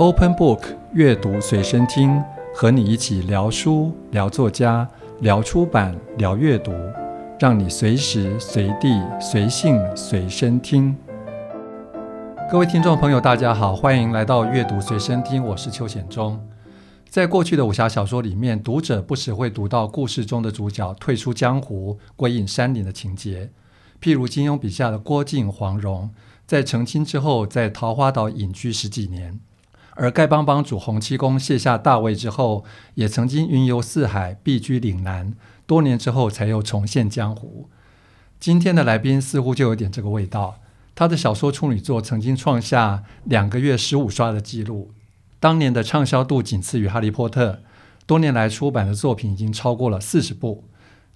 Open Book 阅读随身听，和你一起聊书、聊作家、聊出版、聊阅读，让你随时随地随性随身听。各位听众朋友，大家好，欢迎来到阅读随身听，我是邱显忠。在过去的武侠小说里面，读者不时会读到故事中的主角退出江湖、归隐山林的情节，譬如金庸笔下的郭靖、黄蓉，在成亲之后，在桃花岛隐居十几年。而丐帮帮主洪七公卸下大位之后，也曾经云游四海，避居岭南，多年之后才又重现江湖。今天的来宾似乎就有点这个味道。他的小说处女作曾经创下两个月十五刷的记录，当年的畅销度仅次于《哈利波特》。多年来出版的作品已经超过了四十部。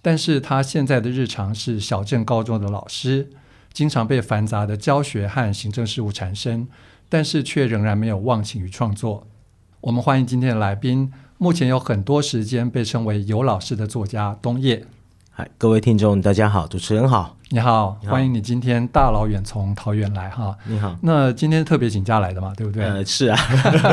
但是他现在的日常是小镇高中的老师，经常被繁杂的教学和行政事务缠身。但是却仍然没有忘情于创作。我们欢迎今天的来宾，目前有很多时间被称为“游老师”的作家东叶。嗨，各位听众，大家好，主持人好。你好，欢迎你今天大老远从桃园来哈。你好，那今天特别请假来的嘛，对不对？呃，是啊，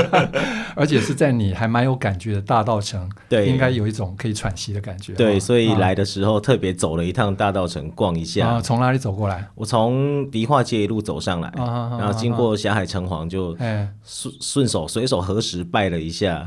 而且是在你还蛮有感觉的大道城，对，应该有一种可以喘息的感觉。对，所以来的时候特别走了一趟大道城逛一下。啊，从哪里走过来？我从迪化街一路走上来，然后经过霞海城隍，就顺顺手随手合十拜了一下。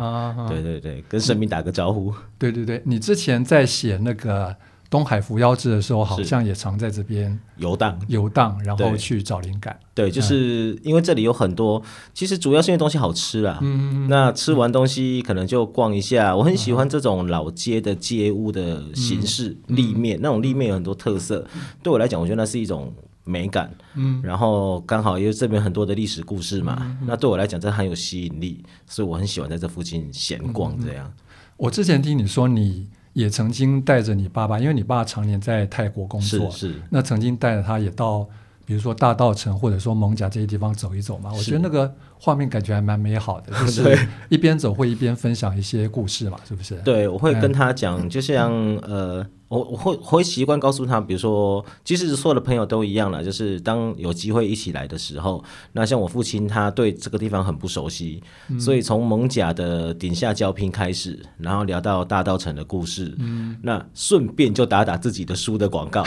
对对对，跟神明打个招呼。对对对，你之前在写那个。东海扶摇志的时候，好像也常在这边游荡游荡，然后去找灵感。对，就是因为这里有很多，其实主要是因为东西好吃啊。嗯，那吃完东西可能就逛一下。我很喜欢这种老街的街屋的形式，立面那种立面有很多特色。对我来讲，我觉得那是一种美感。嗯，然后刚好因为这边很多的历史故事嘛，那对我来讲这很有吸引力，所以我很喜欢在这附近闲逛。这样，我之前听你说你。也曾经带着你爸爸，因为你爸常年在泰国工作，是是。那曾经带着他也到，比如说大道城或者说蒙贾这些地方走一走嘛。我觉得那个画面感觉还蛮美好的，就是一边走会一边分享一些故事嘛，是不是？对，我会跟他讲，就像呃。我我会我会习惯告诉他，比如说，其实所有的朋友都一样了，就是当有机会一起来的时候，那像我父亲，他对这个地方很不熟悉，嗯、所以从蒙甲的顶下交拼开始，然后聊到大稻城的故事，嗯、那顺便就打打自己的书的广告，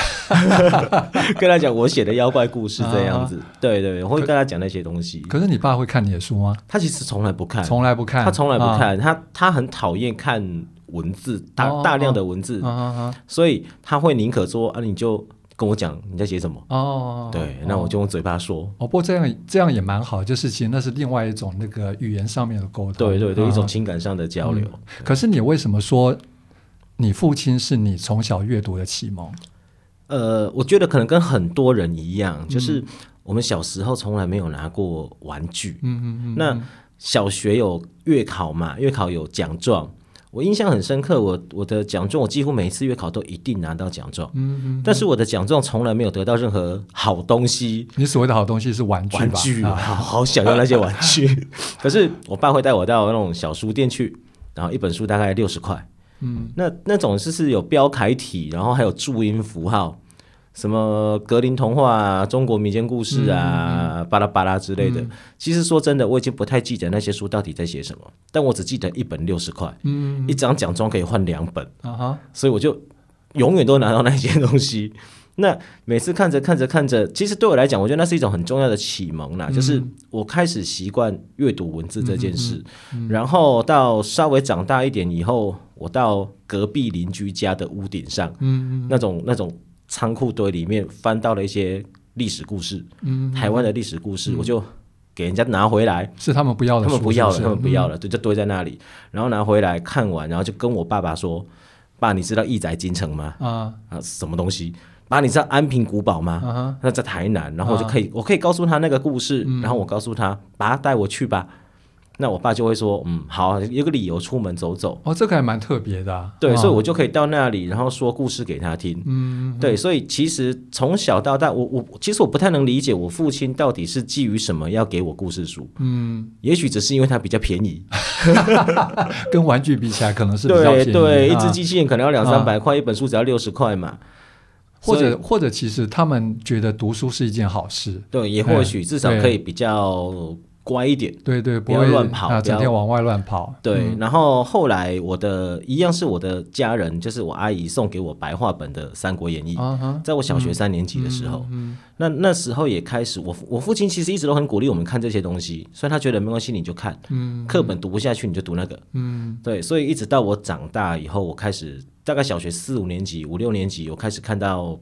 跟他讲我写的妖怪故事这样子，对对，我会跟他讲那些东西。可是你爸会看你的书吗？他其实从来不看，从来不看，他从来不看，啊、他他很讨厌看。文字大大量的文字，所以他会宁可说啊，你就跟我讲你在写什么哦。对，哦、那我就用嘴巴说。哦，不过这样这样也蛮好，就是其实那是另外一种那个语言上面的沟通，对对对，哦、一种情感上的交流。嗯、可是你为什么说你父亲是你从小阅读的启蒙？呃，我觉得可能跟很多人一样，就是我们小时候从来没有拿过玩具。嗯嗯嗯。那小学有月考嘛？月考有奖状。我印象很深刻，我我的奖状，我几乎每一次月考都一定拿到奖状。嗯嗯。但是我的奖状从来没有得到任何好东西。你所谓的好东西是玩具吧？玩具，好好想要那些玩具。可是我爸会带我到那种小书店去，然后一本书大概六十块。嗯。那那种是是有标楷体，然后还有注音符号。什么格林童话啊，中国民间故事啊，巴拉巴拉之类的。嗯、其实说真的，我已经不太记得那些书到底在写什么，但我只记得一本六十块，嗯、一张奖状可以换两本，所以我就永远都拿到那些东西。那每次看着看着看着，其实对我来讲，我觉得那是一种很重要的启蒙啦，嗯、就是我开始习惯阅读文字这件事。嗯嗯嗯、然后到稍微长大一点以后，我到隔壁邻居家的屋顶上，嗯嗯、那种那种。仓库堆里面翻到了一些历史故事，嗯，台湾的历史故事，我就给人家拿回来，是他们不要的，他们不要了，他们不要了，就就堆在那里，然后拿回来看完，然后就跟我爸爸说：“爸，你知道义载金城吗？啊。啊，什么东西？爸，你知道安平古堡吗？那在台南，然后我就可以，我可以告诉他那个故事，然后我告诉他，爸，带我去吧。”那我爸就会说，嗯，好，有个理由出门走走。哦，这个还蛮特别的啊。对，哦、所以我就可以到那里，然后说故事给他听。嗯，对，所以其实从小到大，我我其实我不太能理解我父亲到底是基于什么要给我故事书。嗯，也许只是因为它比较便宜，跟玩具比起来可能是比较便宜。对对，一只机器人可能要两三百块，啊、一本书只要六十块嘛。或者或者，其实他们觉得读书是一件好事。对，也或许至少可以比较。乖一点，对对，不要乱跑，啊，整天往外乱跑。对，然后后来我的一样是我的家人，就是我阿姨送给我白话本的《三国演义》，在我小学三年级的时候，那那时候也开始，我我父亲其实一直都很鼓励我们看这些东西，所以他觉得没关系，你就看，课本读不下去你就读那个，对，所以一直到我长大以后，我开始大概小学四五年级、五六年级，我开始看到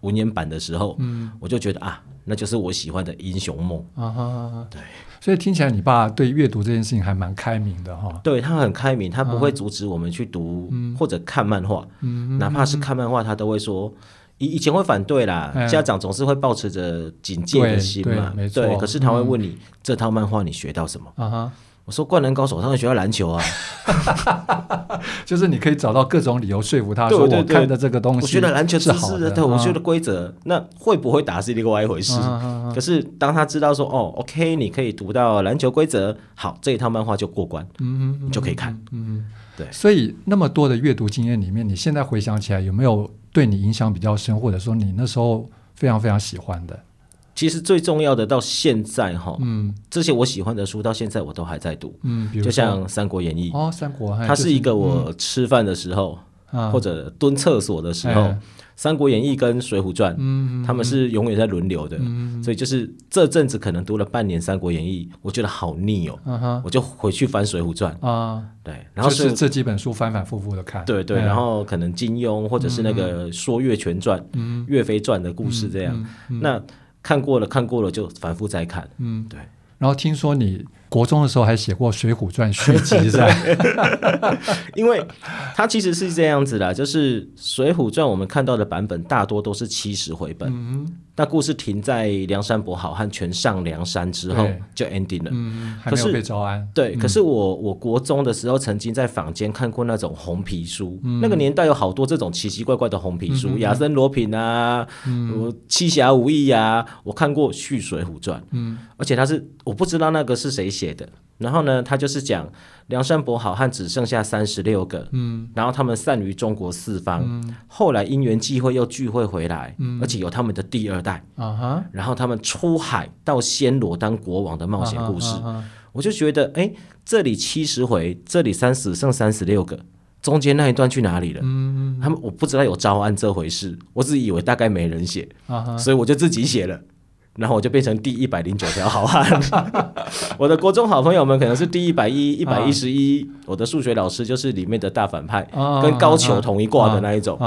文言版的时候，我就觉得啊，那就是我喜欢的英雄梦。啊，对。所以听起来，你爸对阅读这件事情还蛮开明的哈。对，他很开明，他不会阻止我们去读或者看漫画，嗯、哪怕是看漫画，他都会说。以以前会反对啦，嗯、家长总是会抱持着警戒的心嘛。对，对，可是他会问你、嗯、这套漫画你学到什么？啊哈我说《灌篮高手》，他们学校篮球啊，就是你可以找到各种理由说服他说，我看的这个东西，我觉得篮球是好的，对，我觉得规则，那会不会打是另外一回事。可是当他知道说，哦，OK，你可以读到篮球规则，好，这一套漫画就过关，嗯，你就可以看，嗯，对。所以那么多的阅读经验里面，你现在回想起来，有没有对你影响比较深，或者说你那时候非常非常喜欢的？其实最重要的到现在哈，嗯，这些我喜欢的书到现在我都还在读，嗯，就像《三国演义》哦，《三国》它是一个我吃饭的时候或者蹲厕所的时候，《三国演义》跟《水浒传》，嗯，他们是永远在轮流的，所以就是这阵子可能读了半年《三国演义》，我觉得好腻哦，我就回去翻《水浒传》啊，对，然后是这几本书反反复复的看，对对，然后可能金庸或者是那个《说岳全传》、《岳飞传》的故事这样，那。看过了，看过了就反复再看。嗯，对。然后听说你国中的时候还写过《水浒传》续集，是吧？因为它其实是这样子的，就是《水浒传》我们看到的版本大多都是七十回本。嗯那故事停在梁山伯好汉全上梁山之后就 ending 了，嗯，可是被招安。对，可是我我国中的时候曾经在坊间看过那种红皮书，那个年代有好多这种奇奇怪怪的红皮书，亚森罗品啊，七侠五义啊，我看过《续水浒传》，嗯，而且他是我不知道那个是谁写的。然后呢，他就是讲梁山伯好汉只剩下三十六个，嗯，然后他们散于中国四方，嗯，后来因缘际会又聚会回来，嗯，而且有他们的第二代，啊哈，然后他们出海到暹罗当国王的冒险故事，我就觉得，哎，这里七十回，这里三十剩三十六个，中间那一段去哪里了？嗯，他们我不知道有招安这回事，我只以为大概没人写，啊哈，所以我就自己写了。然后我就变成第一百零九条好汉，我的国中好朋友们可能是第一百一、一百一十一，我的数学老师就是里面的大反派，跟高俅同一挂的那一种，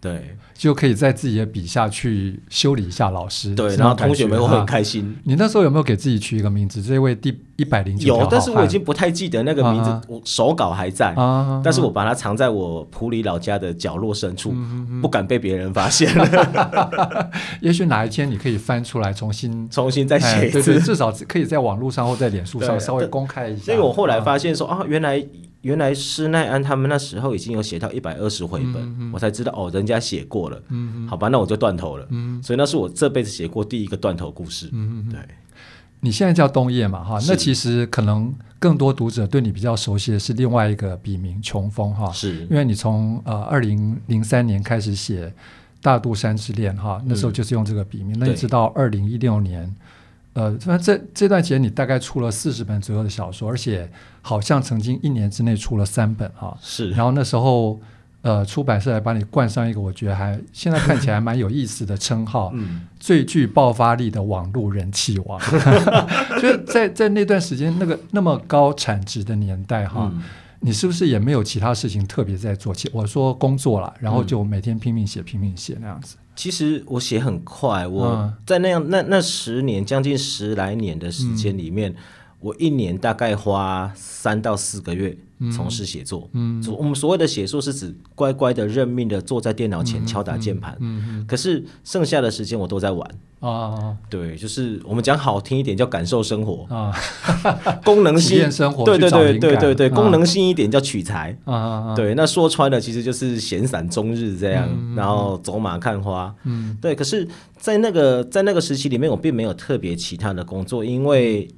对。就可以在自己的笔下去修理一下老师，对，然后同学们会很开心。你那时候有没有给自己取一个名字？这位第一百零九条有，但是我已经不太记得那个名字，我手稿还在，但是我把它藏在我普里老家的角落深处，不敢被别人发现。也许哪一天你可以翻出来重新重新再写一次，对，至少可以在网络上或在脸书上稍微公开一下。所以我后来发现说啊，原来。原来施耐庵他们那时候已经有写到一百二十回本，我才知道哦，人家写过了。嗯嗯、好吧，那我就断头了。嗯、所以那是我这辈子写过第一个断头故事。嗯嗯、对，你现在叫冬夜嘛？哈，那其实可能更多读者对你比较熟悉的是另外一个笔名穷峰哈。是，因为你从呃二零零三年开始写《大肚山之恋》哈，那时候就是用这个笔名，嗯、那一直到二零一六年。呃，反正这这段时间你大概出了四十本左右的小说，而且好像曾经一年之内出了三本哈。是。然后那时候，呃，出版社还把你冠上一个我觉得还现在看起来蛮有意思的称号，嗯，最具爆发力的网络人气王。就在在那段时间，那个那么高产值的年代哈，嗯、你是不是也没有其他事情特别在做？我说工作了，然后就每天拼命写，拼命写那样子。其实我写很快，我在那样那那十年将近十来年的时间里面，嗯、我一年大概花三到四个月从事写作。嗯，我们所谓的写作是指乖乖的认命的坐在电脑前敲打键盘。嗯，可是剩下的时间我都在玩。啊，对，就是我们讲好听一点叫感受生活。啊，功能性生活，对对对对对对，功能性一点叫取材。啊，对，那说穿了其实就是闲散终日这样，然后走马看花，嗯，对。可是，在那个在那个时期里面，我并没有特别其他的工作，因为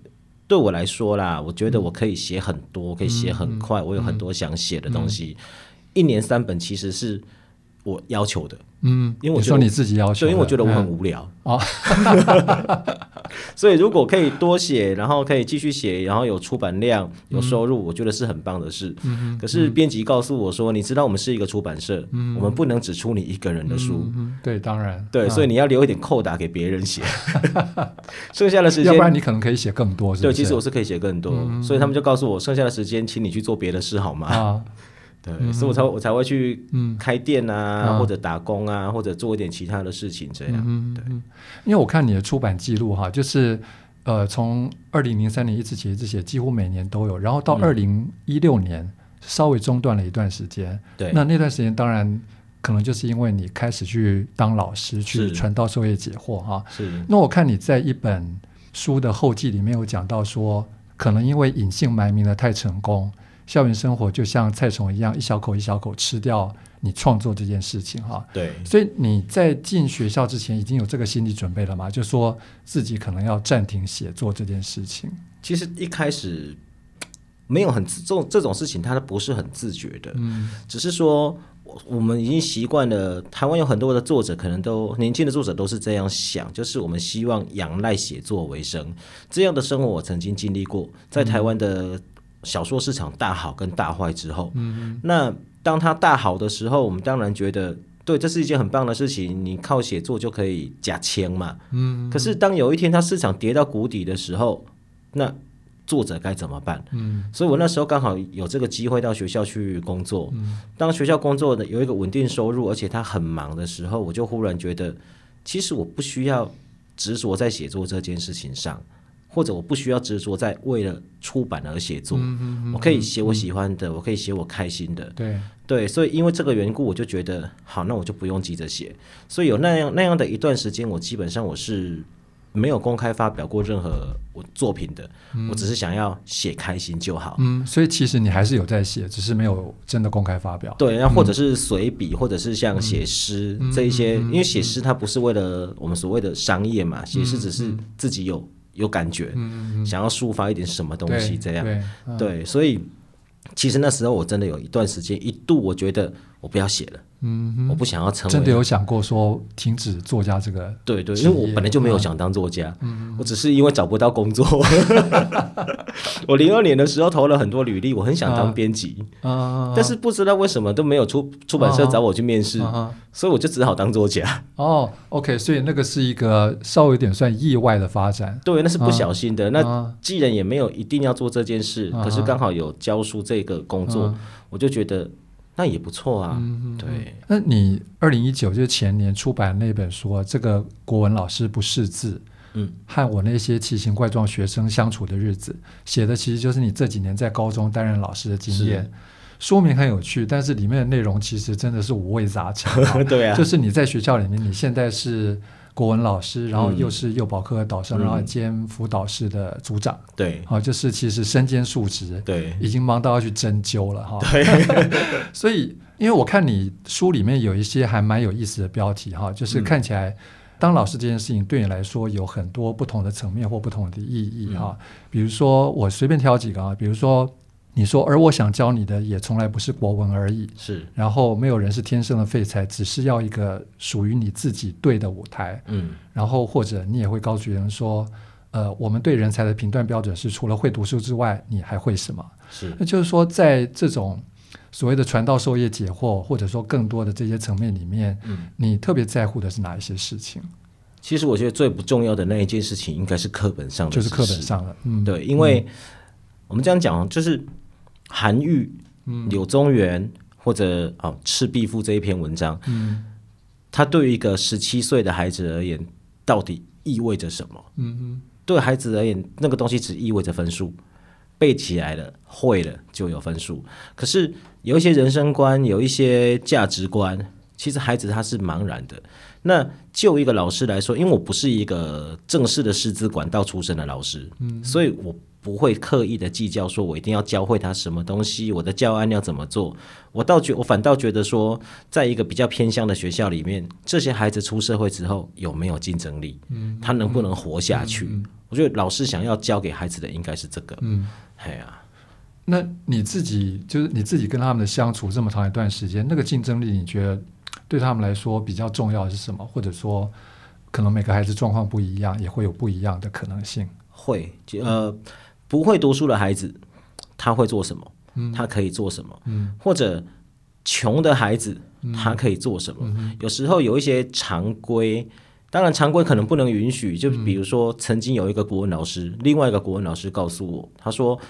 对我来说啦，我觉得我可以写很多，可以写很快，我有很多想写的东西，一年三本其实是。我要求的。嗯，因为我说你自己要求，对，因为我觉得我很无聊。哦，所以如果可以多写，然后可以继续写，然后有出版量、有收入，我觉得是很棒的事。嗯，可是编辑告诉我说，你知道我们是一个出版社，我们不能只出你一个人的书。嗯，对，当然，对，所以你要留一点扣打给别人写，剩下的时间，要不然你可能可以写更多。对，其实我是可以写更多，所以他们就告诉我，剩下的时间，请你去做别的事好吗？啊。对，嗯、所以我才我才会去开店啊，嗯、或者打工啊，嗯、或者做一点其他的事情，这样。嗯、对，因为我看你的出版记录哈，就是呃，从二零零三年一直写一直写，几乎每年都有，然后到二零一六年、嗯、稍微中断了一段时间。对，那那段时间当然可能就是因为你开始去当老师，去传道授业解惑哈。是。那我看你在一本书的后记里面有讲到说，可能因为隐姓埋名的太成功。校园生活就像菜虫一样，一小口一小口吃掉你创作这件事情哈。对，所以你在进学校之前已经有这个心理准备了吗？就说自己可能要暂停写作这件事情。其实一开始没有很这种这种事情，它不是很自觉的。嗯，只是说我们已经习惯了。台湾有很多的作者，可能都年轻的作者都是这样想，就是我们希望仰赖写作为生。这样的生活我曾经经历过，在台湾的、嗯。小说市场大好跟大坏之后，嗯，那当它大好的时候，我们当然觉得对，这是一件很棒的事情，你靠写作就可以假签嘛，嗯哼。可是当有一天它市场跌到谷底的时候，那作者该怎么办？嗯，所以我那时候刚好有这个机会到学校去工作，嗯，当学校工作的有一个稳定收入，而且他很忙的时候，我就忽然觉得，其实我不需要执着在写作这件事情上。或者我不需要执着在为了出版而写作，我可以写我喜欢的，嗯、我可以写我开心的。对对，所以因为这个缘故，我就觉得好，那我就不用急着写。所以有那样那样的一段时间，我基本上我是没有公开发表过任何我作品的。嗯、我只是想要写开心就好。嗯，所以其实你还是有在写，只是没有真的公开发表。对，那或者是随笔，嗯、或者是像写诗、嗯、这一些，嗯、因为写诗它不是为了我们所谓的商业嘛，写诗只是自己有。有感觉，嗯、想要抒发一点什么东西，这样。对，所以其实那时候我真的有一段时间，一度我觉得我不要写了。嗯，我不想要成为真的有想过说停止作家这个对对，因为我本来就没有想当作家，嗯，我只是因为找不到工作。我零二年的时候投了很多履历，我很想当编辑，啊，但是不知道为什么都没有出出版社找我去面试，所以我就只好当作家。哦，OK，所以那个是一个稍微有点算意外的发展，对，那是不小心的。那既然也没有一定要做这件事，可是刚好有教书这个工作，我就觉得。那也不错啊，嗯、对。那你二零一九就是前年出版那本书，这个国文老师不识字，嗯，和我那些奇形怪状学生相处的日子，写的其实就是你这几年在高中担任老师的经验。是说明很有趣，但是里面的内容其实真的是五味杂陈。对啊，就是你在学校里面，你现在是。国文老师，然后又是幼保科的导生，嗯、然后兼辅导室的组长，对，好，就是其实身兼数职，对，已经忙到要去针灸了哈。对，所以因为我看你书里面有一些还蛮有意思的标题哈，就是看起来当老师这件事情对你来说有很多不同的层面或不同的意义哈。嗯、比如说我随便挑几个啊，比如说。你说，而我想教你的也从来不是国文而已。是，然后没有人是天生的废材，只是要一个属于你自己对的舞台。嗯，然后或者你也会告诉别人说，呃，我们对人才的评断标准是除了会读书之外，你还会什么？是，那就是说，在这种所谓的传道授业解惑，或者说更多的这些层面里面，嗯，你特别在乎的是哪一些事情？其实我觉得最不重要的那一件事情，应该是课本上的，就是课本上的。嗯，对，因为我们这样讲，就是。韩愈、柳宗元或者哦《赤壁赋》这一篇文章，嗯，他对于一个十七岁的孩子而言，到底意味着什么？嗯哼，对孩子而言，那个东西只意味着分数，背起来了、会了就有分数。可是有一些人生观、有一些价值观，其实孩子他是茫然的。那就一个老师来说，因为我不是一个正式的师资管道出身的老师，嗯，所以我。不会刻意的计较，说我一定要教会他什么东西，我的教案要怎么做。我倒觉，我反倒觉得说，在一个比较偏向的学校里面，这些孩子出社会之后有没有竞争力？嗯，他能不能活下去？嗯嗯嗯、我觉得老师想要教给孩子的应该是这个。嗯，哎呀、啊，那你自己就是你自己跟他们的相处这么长一段时间，那个竞争力，你觉得对他们来说比较重要的是什么？或者说，可能每个孩子状况不一样，也会有不一样的可能性。会，呃，不会读书的孩子，他会做什么？嗯，他可以做什么？嗯，或者穷的孩子，他可以做什么？嗯，有时候有一些常规，当然常规可能不能允许。就比如说，曾经有一个国文老师，另外一个国文老师告诉我，他说。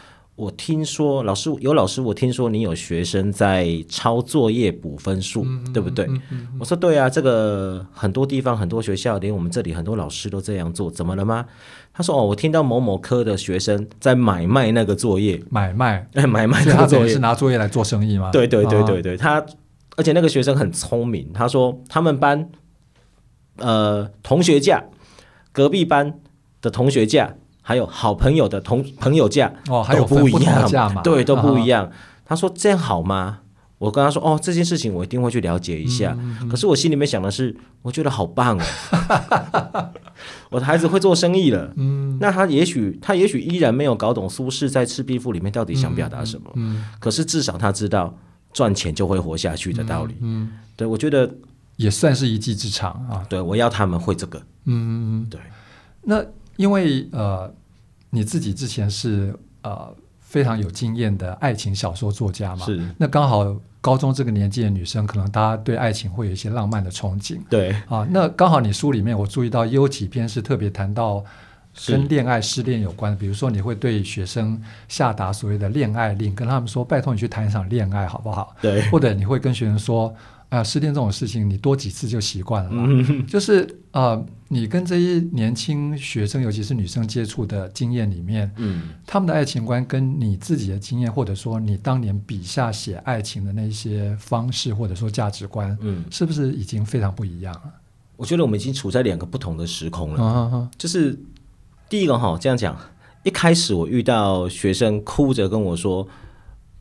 我听说老师有老师，我听说你有学生在抄作业补分数，嗯、对不对？嗯嗯嗯、我说对啊，这个很多地方很多学校，连我们这里很多老师都这样做，怎么了吗？他说哦，我听到某某科的学生在买卖那个作业，买卖，哎，买卖那个作业，是拿作业来做生意吗？对对对对对，他而且那个学生很聪明，他说他们班呃同学价，隔壁班的同学价。还有好朋友的同朋友价哦，还有不一样嘛？对，都不一样。他说这样好吗？我跟他说哦，这件事情我一定会去了解一下。可是我心里面想的是，我觉得好棒哦，我的孩子会做生意了。嗯，那他也许他也许依然没有搞懂苏轼在《赤壁赋》里面到底想表达什么。嗯，可是至少他知道赚钱就会活下去的道理。嗯，对，我觉得也算是一技之长啊。对，我要他们会这个。嗯，对。那因为呃。你自己之前是呃非常有经验的爱情小说作家嘛？是。那刚好高中这个年纪的女生，可能大家对爱情会有一些浪漫的憧憬。对。啊，那刚好你书里面我注意到有几篇是特别谈到跟恋爱失恋有关的，比如说你会对学生下达所谓的恋爱令，跟他们说拜托你去谈一场恋爱好不好？对。或者你会跟学生说。啊，失恋这种事情，你多几次就习惯了。嗯、就是呃，你跟这些年轻学生，尤其是女生接触的经验里面，嗯，他们的爱情观跟你自己的经验，或者说你当年笔下写爱情的那些方式，或者说价值观，嗯，是不是已经非常不一样了？我觉得我们已经处在两个不同的时空了。就是第一个哈，这样讲，一开始我遇到学生哭着跟我说。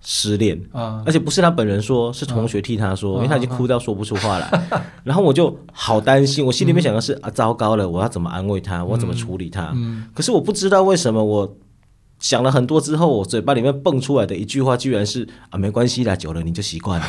失恋啊，而且不是他本人说，是同学替他说，因为他已经哭到说不出话来。然后我就好担心，我心里面想的是啊，糟糕了，我要怎么安慰他，我要怎么处理他？可是我不知道为什么，我想了很多之后，我嘴巴里面蹦出来的一句话，居然是啊，没关系啦，久了你就习惯了。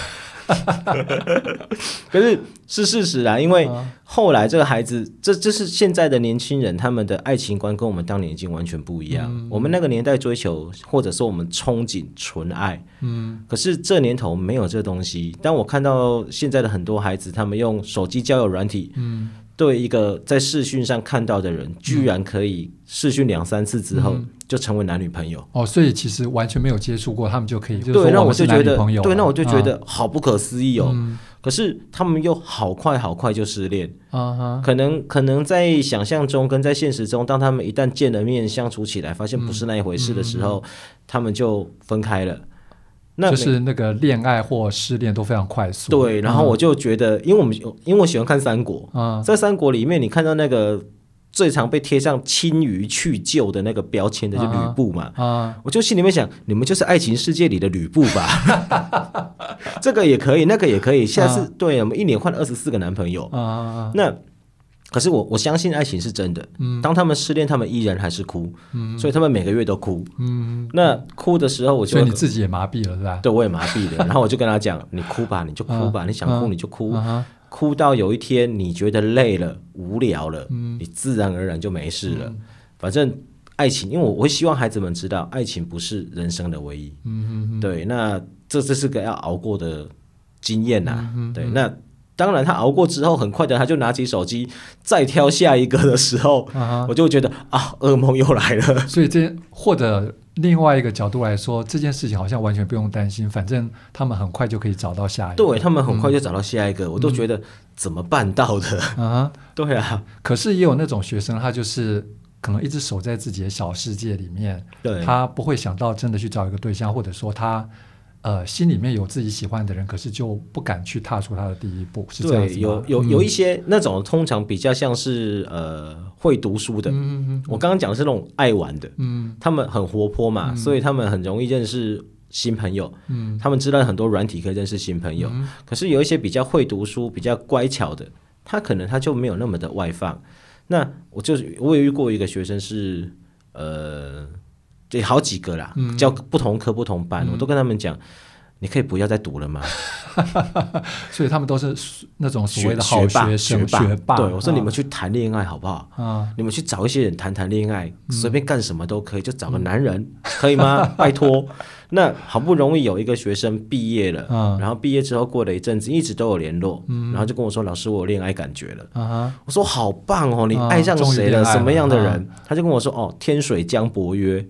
可是是事实啊，因为后来这个孩子，这这是现在的年轻人，他们的爱情观跟我们当年已经完全不一样。嗯、我们那个年代追求或者说我们憧憬纯爱，嗯，可是这年头没有这东西。当我看到现在的很多孩子，他们用手机交友软体，嗯。对一个在视讯上看到的人，居然可以视讯两三次之后就成为男女朋友。嗯、哦，所以其实完全没有接触过，他们就可以对，那我就觉得对，那我就觉得好不可思议哦。嗯、可是他们又好快好快就失恋，可能可能在想象中跟在现实中，当他们一旦见了面相处起来，发现不是那一回事的时候，他们就分开了。那就是那个恋爱或失恋都非常快速。对，然后我就觉得，因为我们因为我喜欢看三国，嗯、在三国里面，你看到那个最常被贴上“亲于去旧”的那个标签的，就吕布嘛。啊、我就心里面想，你们就是爱情世界里的吕布吧？这个也可以，那个也可以。下次、啊、对，我们一年换二十四个男朋友。啊、那。可是我我相信爱情是真的。嗯，当他们失恋，他们依然还是哭。嗯，所以他们每个月都哭。嗯，那哭的时候，我就所以你自己也麻痹了，是吧？对，我也麻痹了。然后我就跟他讲：“你哭吧，你就哭吧，你想哭你就哭。哭到有一天你觉得累了、无聊了，你自然而然就没事了。反正爱情，因为我我会希望孩子们知道，爱情不是人生的唯一。嗯嗯，对，那这这是个要熬过的经验呐。对，那。当然，他熬过之后，很快的他就拿起手机再挑下一个的时候，啊、我就觉得啊，噩梦又来了。所以这或者另外一个角度来说，这件事情好像完全不用担心，反正他们很快就可以找到下一个。对，他们很快就找到下一个，嗯、我都觉得怎么办到的？啊，对啊。可是也有那种学生，他就是可能一直守在自己的小世界里面，对，他不会想到真的去找一个对象，或者说他。呃，心里面有自己喜欢的人，可是就不敢去踏出他的第一步，是这样子有有有一些那种通常比较像是呃会读书的，嗯嗯嗯，我刚刚讲的是那种爱玩的，嗯，他们很活泼嘛，嗯，所以他们很容易认识新朋友，嗯，他们知道很多软体可以认识新朋友，嗯，可是有一些比较会读书、比较乖巧的，他可能他就没有那么的外放。那我就我也遇过一个学生是呃。对，好几个啦，教不同科不同班，嗯、我都跟他们讲，你可以不要再读了吗？所以他们都是那种所谓的好学生、学霸。学霸对，我说你们去谈恋爱好不好？啊，你们去找一些人谈谈恋爱，随便干什么都可以，就找个男人，可以吗？拜托。那好不容易有一个学生毕业了，然后毕业之后过了一阵子，一直都有联络，然后就跟我说：“老师，我有恋爱感觉了。”我说：“好棒哦，你爱上谁了？什么样的人？”他就跟我说：“哦，天水江伯约。”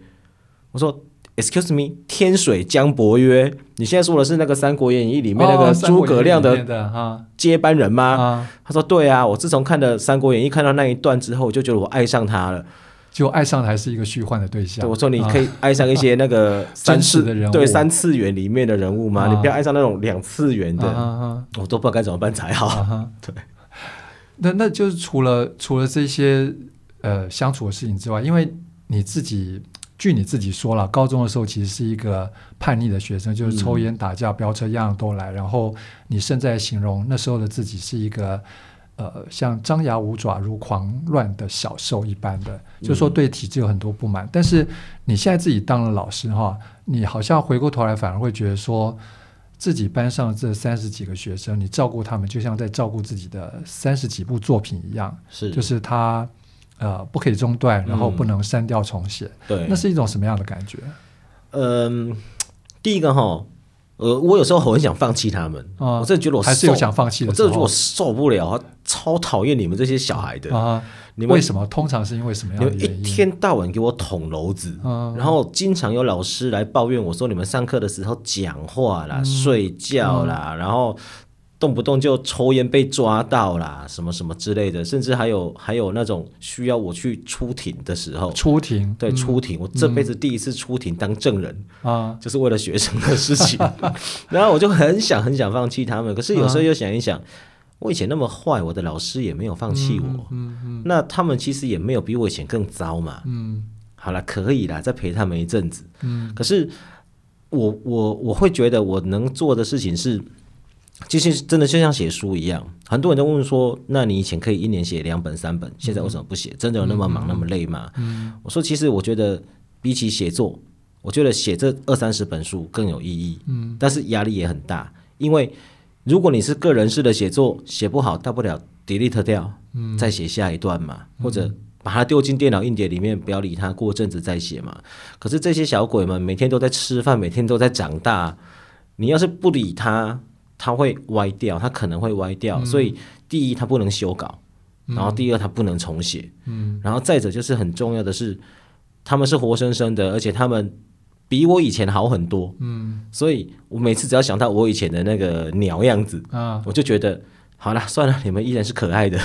我说。Excuse me，天水江伯约，你现在说的是那个《三国演义》里面那个诸葛亮的接班人吗？哦、他说：“对啊，我自从看了《三国演义》，看到那一段之后，我就觉得我爱上他了。就爱上的还是一个虚幻的对象。对”我说：“你可以爱上一些那个三次 的人物，对三次元里面的人物吗？啊、你不要爱上那种两次元的，啊、我都不知道该怎么办才好。啊” 对，那那就是除了除了这些呃相处的事情之外，因为你自己。据你自己说了，高中的时候其实是一个叛逆的学生，就是抽烟打架、飙车，样样都来。然后你现在形容那时候的自己是一个，呃，像张牙舞爪、如狂乱的小兽一般的，就是说对体制有很多不满。但是你现在自己当了老师哈，你好像回过头来反而会觉得说，自己班上这三十几个学生，你照顾他们就像在照顾自己的三十几部作品一样，是，就是他。呃，不可以中断，然后不能删掉重写。嗯、对，那是一种什么样的感觉？嗯，第一个哈，呃，我有时候很想放弃他们。啊、我真的觉得我还是有想放弃的。我真的觉得我受不了，超讨厌你们这些小孩的。啊，你们为什么？通常是因为什么样的原因？你们一天到晚给我捅娄子，啊、然后经常有老师来抱怨我说，你们上课的时候讲话啦、嗯、睡觉啦，嗯、然后。动不动就抽烟被抓到啦，什么什么之类的，甚至还有还有那种需要我去出庭的时候，出庭对、嗯、出庭，我这辈子第一次出庭当证人啊，就是为了学生的事情。然后我就很想很想放弃他们，可是有时候又想一想，啊、我以前那么坏，我的老师也没有放弃我，嗯嗯嗯、那他们其实也没有比我以前更糟嘛。嗯，好了，可以啦，再陪他们一阵子。嗯，可是我我我会觉得我能做的事情是。其实真的就像写书一样，很多人都问说：“那你以前可以一年写两本、三本，现在为什么不写？真的有那么忙、那么累吗？”，我说：“其实我觉得比起写作，我觉得写这二三十本书更有意义。嗯，但是压力也很大，因为如果你是个人式的写作，写不好，大不了 delete 掉，嗯，再写下一段嘛，或者把它丢进电脑硬碟里面，不要理它，过阵子再写嘛。可是这些小鬼们每天都在吃饭，每天都在长大，你要是不理他。”它会歪掉，它可能会歪掉，嗯、所以第一它不能修稿，嗯、然后第二它不能重写，嗯，然后再者就是很重要的是，他们是活生生的，而且他们比我以前好很多，嗯，所以我每次只要想到我以前的那个鸟样子啊，我就觉得好了，算了，你们依然是可爱的。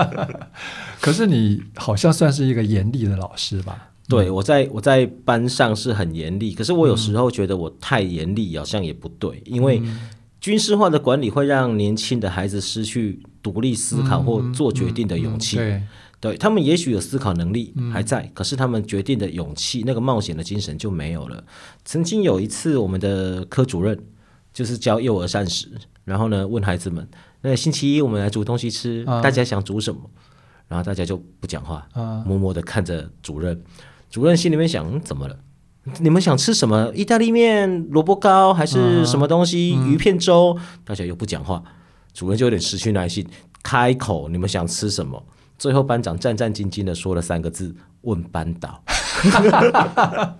可是你好像算是一个严厉的老师吧？对，我在我在班上是很严厉，可是我有时候觉得我太严厉好像也不对，因为。军事化的管理会让年轻的孩子失去独立思考或做决定的勇气。对，对他们也许有思考能力还在，嗯、可是他们决定的勇气、那个冒险的精神就没有了。曾经有一次，我们的科主任就是教幼儿膳食，然后呢问孩子们：“那星期一我们来煮东西吃，啊、大家想煮什么？”然后大家就不讲话，啊、默默的看着主任。主任心里面想：“嗯、怎么了？”你们想吃什么？意大利面、萝卜糕还是什么东西？嗯、鱼片粥？大家又不讲话，主任就有点失去耐心，开口：“你们想吃什么？”最后班长战战兢兢的说了三个字：“问班导。”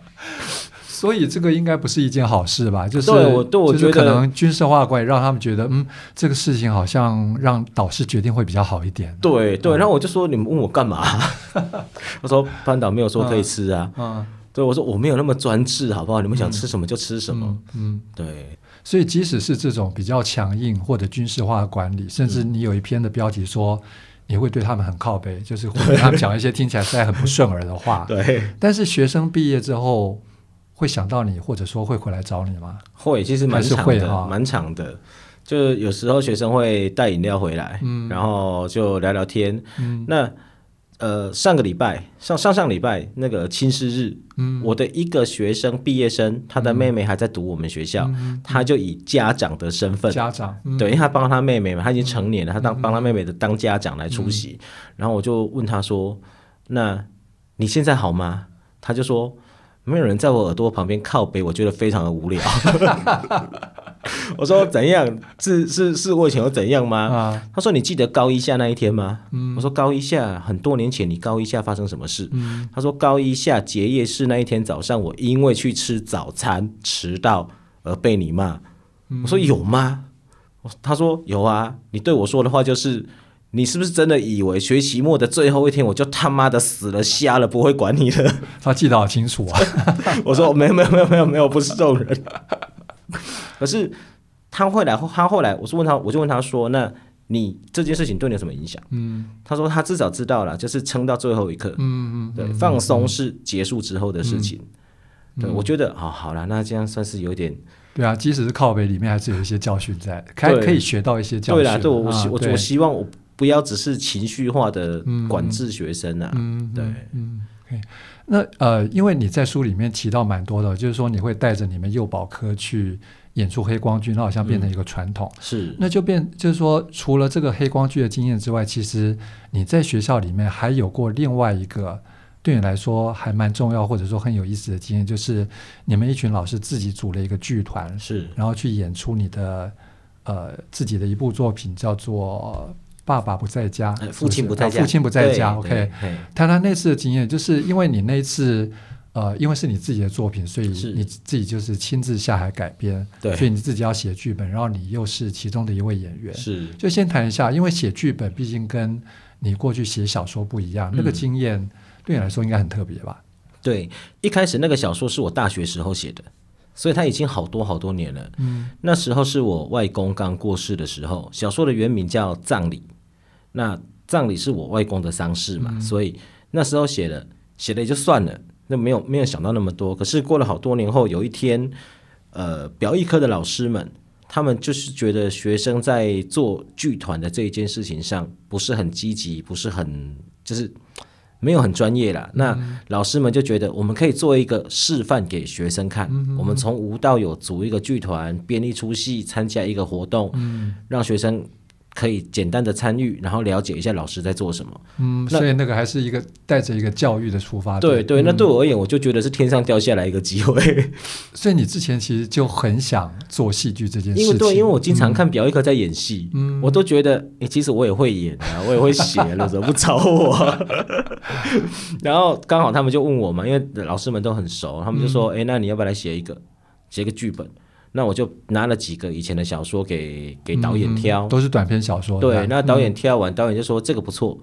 所以这个应该不是一件好事吧？就是对我对我觉得可能军事化管理让他们觉得，嗯，这个事情好像让导师决定会比较好一点。对对，然后我就说：“你们问我干嘛？” 我说：“班导没有说可以吃啊。嗯”嗯。对，我说我没有那么专制，好不好？你们想吃什么就吃什么。嗯，嗯对。所以即使是这种比较强硬或者军事化的管理，甚至你有一篇的标题说你会对他们很靠背，就是会跟他们讲一些听起来实在很不顺耳的话。对。但是学生毕业之后会想到你，或者说会回来找你吗？会，其实蛮长的，蛮长的。就有时候学生会带饮料回来，嗯，然后就聊聊天。嗯，那。呃，上个礼拜上上上礼拜那个亲师日，嗯，我的一个学生毕业生，他的妹妹还在读我们学校，嗯、他就以家长的身份，家长，嗯、对，因为他帮他妹妹嘛，他已经成年了，嗯、他当帮他妹妹的当家长来出席，嗯、然后我就问他说：“那你现在好吗？”他就说：“没有人在我耳朵旁边靠背，我觉得非常的无聊。我说怎样？是是是我以前有怎样吗？啊、他说你记得高一下那一天吗？嗯、我说高一下很多年前，你高一下发生什么事？嗯、他说高一下结业式那一天早上，我因为去吃早餐迟到而被你骂。我说有吗？他说有啊。你对我说的话就是。你是不是真的以为学期末的最后一天我就他妈的死了瞎了不会管你的？他记得好清楚啊！我说没有没有没有没有没有，不是这种人。可是他后来他后来，我是问他，我就问他说：“那你这件事情对你有什么影响？”嗯，他说他至少知道了，就是撑到最后一刻。嗯嗯，对，放松是结束之后的事情。对，我觉得哦好了，那这样算是有点。对啊，即使是靠北里面还是有一些教训在，还可以学到一些教训。对啦，对我我我我希望我。不要只是情绪化的管制学生啊！嗯，对，嗯，okay. 那呃，因为你在书里面提到蛮多的，就是说你会带着你们幼保科去演出黑光剧，那好像变成一个传统。嗯、是，那就变就是说，除了这个黑光剧的经验之外，其实你在学校里面还有过另外一个对你来说还蛮重要或者说很有意思的经验，就是你们一群老师自己组了一个剧团，是，然后去演出你的呃自己的一部作品，叫做。爸爸不在家，父亲不在家，父亲不在家。OK，谈谈那次的经验，就是因为你那一次，呃，因为是你自己的作品，所以你自己就是亲自下海改编，对，所以你自己要写剧本，然后你又是其中的一位演员，是。就先谈一下，因为写剧本毕竟跟你过去写小说不一样，那个经验对你来说应该很特别吧？对，一开始那个小说是我大学时候写的。所以它已经好多好多年了。嗯，那时候是我外公刚过世的时候，小说的原名叫《葬礼》。那葬礼是我外公的丧事嘛，嗯、所以那时候写了，写了也就算了，那没有没有想到那么多。可是过了好多年后，有一天，呃，表艺科的老师们，他们就是觉得学生在做剧团的这一件事情上不是很积极，不是很就是。没有很专业啦，那老师们就觉得我们可以做一个示范给学生看。嗯、我们从无到有组一个剧团，编一出戏，参加一个活动，嗯、让学生。可以简单的参与，然后了解一下老师在做什么。嗯，所以那个还是一个带着一个教育的出发。对对，那对我而言，我就觉得是天上掉下来一个机会。所以你之前其实就很想做戏剧这件事情。因为对，因为我经常看表演课在演戏，嗯，我都觉得，诶，其实我也会演啊，我也会写了，怎么不找我？然后刚好他们就问我嘛，因为老师们都很熟，他们就说，诶，那你要不要来写一个，写一个剧本？那我就拿了几个以前的小说给给导演挑，嗯，都是短篇小说。对，那导演挑完，嗯、导演就说这个不错。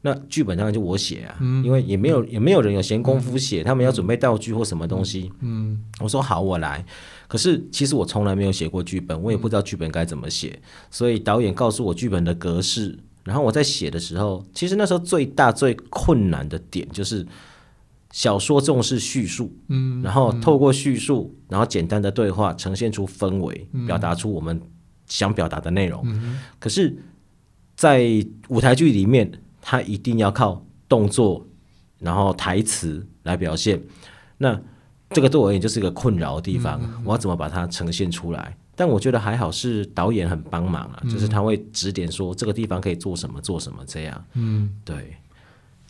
那剧本当然就我写啊，嗯、因为也没有也没有人有闲工夫写，嗯、他们要准备道具或什么东西。嗯，我说好，我来。可是其实我从来没有写过剧本，我也不知道剧本该怎么写。所以导演告诉我剧本的格式，然后我在写的时候，其实那时候最大最困难的点就是。小说重视叙述，嗯，然后透过叙述，然后简单的对话呈现出氛围，嗯、表达出我们想表达的内容。嗯、可是，在舞台剧里面，它一定要靠动作，然后台词来表现。那这个对我而言就是一个困扰的地方，嗯、我要怎么把它呈现出来？但我觉得还好，是导演很帮忙啊，嗯、就是他会指点说这个地方可以做什么，做什么这样。嗯，对。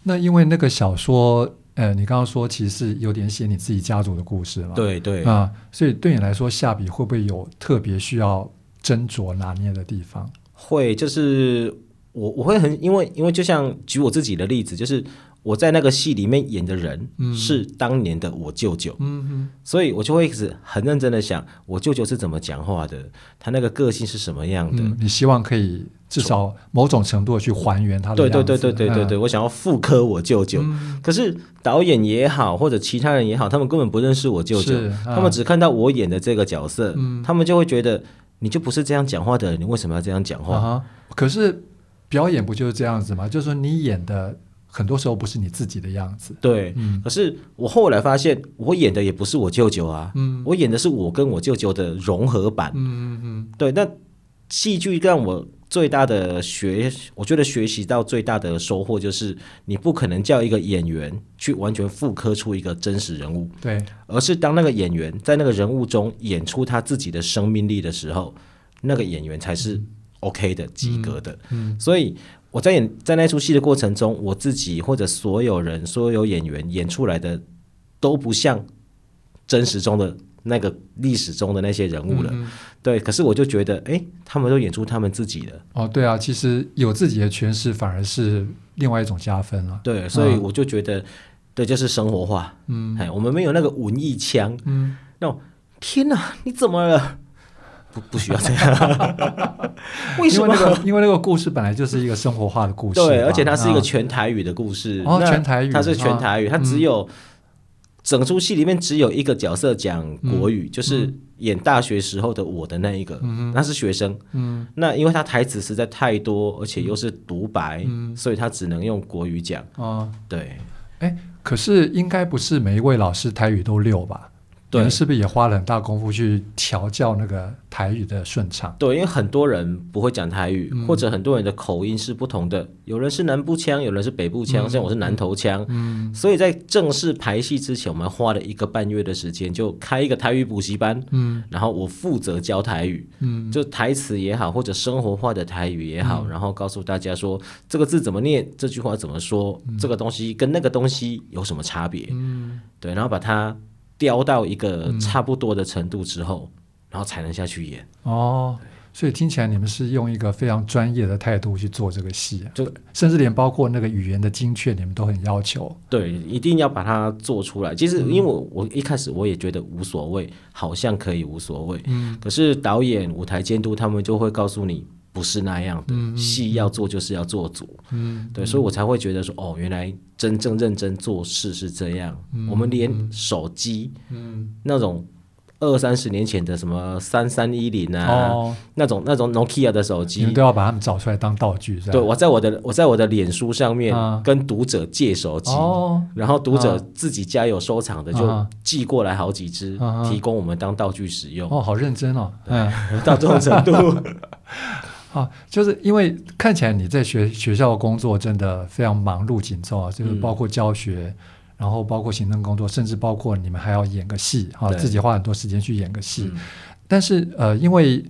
那因为那个小说。呃，你刚刚说其实是有点写你自己家族的故事嘛？对对啊，所以对你来说下笔会不会有特别需要斟酌拿捏的地方？会，就是我我会很因为因为就像举我自己的例子，就是。我在那个戏里面演的人是当年的我舅舅，嗯哼，所以我就会一直很认真的想，我舅舅是怎么讲话的，他那个个性是什么样的？嗯、你希望可以至少某种程度去还原他的。对对对对对对对，嗯、我想要复刻我舅舅。嗯、可是导演也好，或者其他人也好，他们根本不认识我舅舅，嗯、他们只看到我演的这个角色，嗯、他们就会觉得你就不是这样讲话的人，你为什么要这样讲话？啊、可是表演不就是这样子吗？就是说你演的。很多时候不是你自己的样子，对。嗯、可是我后来发现，我演的也不是我舅舅啊，嗯、我演的是我跟我舅舅的融合版。嗯嗯嗯。对，那戏剧让我最大的学，我觉得学习到最大的收获就是，你不可能叫一个演员去完全复刻出一个真实人物，对，而是当那个演员在那个人物中演出他自己的生命力的时候，那个演员才是 OK 的、及格的。嗯，嗯所以。我在演在那出戏的过程中，我自己或者所有人、所有演员演出来的都不像真实中的那个历史中的那些人物了。嗯、对，可是我就觉得，哎，他们都演出他们自己的。哦，对啊，其实有自己的诠释反而是另外一种加分了。对，所以我就觉得，嗯、对，就是生活化。嗯，哎，我们没有那个文艺腔。嗯，那种天哪，你怎么了？不不需要这样，为什么？因为那个，因为那个故事本来就是一个生活化的故事，对，而且它是一个全台语的故事。哦，全台语，它是全台语，它只有整出戏里面只有一个角色讲国语，就是演大学时候的我的那一个，那是学生。嗯，那因为他台词实在太多，而且又是独白，所以他只能用国语讲。哦，对。哎，可是应该不是每一位老师台语都溜吧？你们是不是也花了很大功夫去调教那个台语的顺畅？对，因为很多人不会讲台语，嗯、或者很多人的口音是不同的，有人是南部腔，有人是北部腔，嗯、像我是南投腔。嗯，所以在正式排戏之前，我们花了一个半月的时间，就开一个台语补习班。嗯，然后我负责教台语，嗯，就台词也好，或者生活化的台语也好，嗯、然后告诉大家说这个字怎么念，这句话怎么说，嗯、这个东西跟那个东西有什么差别？嗯，对，然后把它。雕到一个差不多的程度之后，嗯、然后才能下去演哦。所以听起来你们是用一个非常专业的态度去做这个戏，啊就甚至连包括那个语言的精确，你们都很要求。对，一定要把它做出来。其实，因为我我一开始我也觉得无所谓，好像可以无所谓。嗯。可是导演、舞台监督他们就会告诉你。不是那样的，嗯、戏要做就是要做足，嗯，对，所以我才会觉得说，哦，原来真正认真做事是这样。嗯、我们连手机，嗯，那种二三十年前的什么三三一零啊，哦、那种那种 Nokia 的手机，你们都要把它们找出来当道具。对，我在我的我在我的脸书上面跟读者借手机，哦、然后读者自己家有收藏的就寄过来好几支，提供我们当道具使用。哦，好认真哦，嗯，到这种程度。啊，就是因为看起来你在学学校工作真的非常忙碌紧凑啊，就是包括教学，嗯、然后包括行政工作，甚至包括你们还要演个戏啊，自己花很多时间去演个戏。嗯、但是呃，因为